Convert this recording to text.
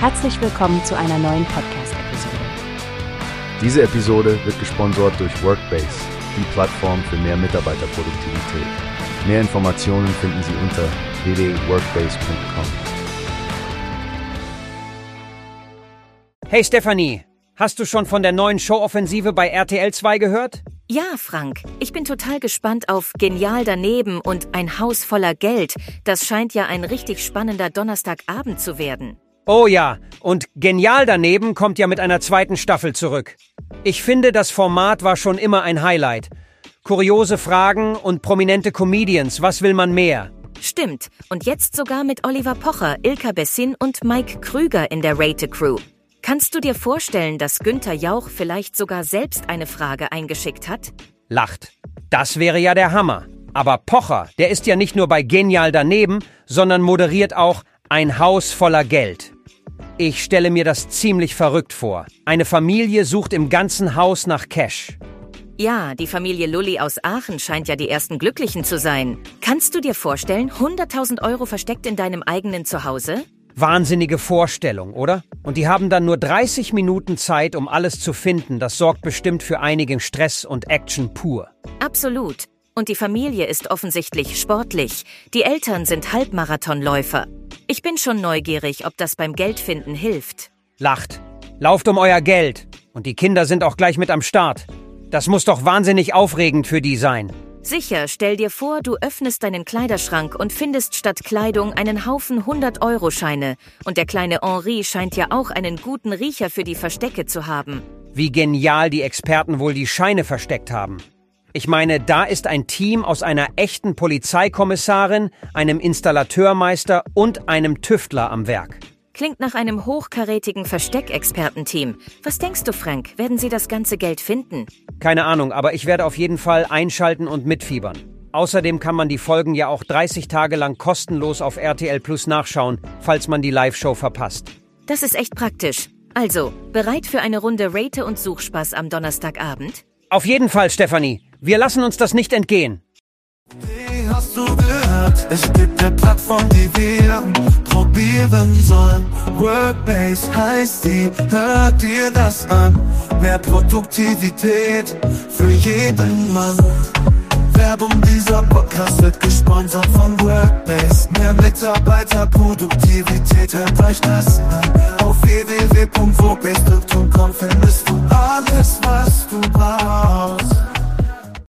Herzlich willkommen zu einer neuen Podcast-Episode. Diese Episode wird gesponsert durch Workbase, die Plattform für mehr Mitarbeiterproduktivität. Mehr Informationen finden Sie unter www.workbase.com. Hey Stefanie, hast du schon von der neuen Showoffensive bei RTL 2 gehört? Ja, Frank, ich bin total gespannt auf Genial daneben und ein Haus voller Geld. Das scheint ja ein richtig spannender Donnerstagabend zu werden. Oh ja, und Genial daneben kommt ja mit einer zweiten Staffel zurück. Ich finde, das Format war schon immer ein Highlight. Kuriose Fragen und prominente Comedians, was will man mehr? Stimmt, und jetzt sogar mit Oliver Pocher, Ilka Bessin und Mike Krüger in der Rate Crew. Kannst du dir vorstellen, dass Günther Jauch vielleicht sogar selbst eine Frage eingeschickt hat? Lacht. Das wäre ja der Hammer. Aber Pocher, der ist ja nicht nur bei Genial daneben, sondern moderiert auch Ein Haus voller Geld. Ich stelle mir das ziemlich verrückt vor. Eine Familie sucht im ganzen Haus nach Cash. Ja, die Familie Lully aus Aachen scheint ja die ersten Glücklichen zu sein. Kannst du dir vorstellen, 100.000 Euro versteckt in deinem eigenen Zuhause? Wahnsinnige Vorstellung, oder? Und die haben dann nur 30 Minuten Zeit, um alles zu finden. Das sorgt bestimmt für einigen Stress und Action pur. Absolut. Und die Familie ist offensichtlich sportlich. Die Eltern sind Halbmarathonläufer. Ich bin schon neugierig, ob das beim Geldfinden hilft. Lacht. Lauft um euer Geld. Und die Kinder sind auch gleich mit am Start. Das muss doch wahnsinnig aufregend für die sein. Sicher, stell dir vor, du öffnest deinen Kleiderschrank und findest statt Kleidung einen Haufen 100-Euro-Scheine. Und der kleine Henri scheint ja auch einen guten Riecher für die Verstecke zu haben. Wie genial die Experten wohl die Scheine versteckt haben. Ich meine, da ist ein Team aus einer echten Polizeikommissarin, einem Installateurmeister und einem Tüftler am Werk. Klingt nach einem hochkarätigen Versteckexpertenteam. Was denkst du, Frank? Werden sie das ganze Geld finden? Keine Ahnung, aber ich werde auf jeden Fall einschalten und mitfiebern. Außerdem kann man die Folgen ja auch 30 Tage lang kostenlos auf RTL Plus nachschauen, falls man die Live-Show verpasst. Das ist echt praktisch. Also, bereit für eine Runde Rate und Suchspaß am Donnerstagabend? Auf jeden Fall, Stefanie. Wir lassen uns das nicht entgehen. Wie hast du gehört? Es gibt eine Plattform, die wir probieren sollen. Workbase heißt die, hört dir das an. Mehr Produktivität für jeden Mann. Werbung dieser Podcast wird gesponsert von Workbase. Mehr Mitarbeiterproduktivität, hört euch das an. Auf www.workbase.com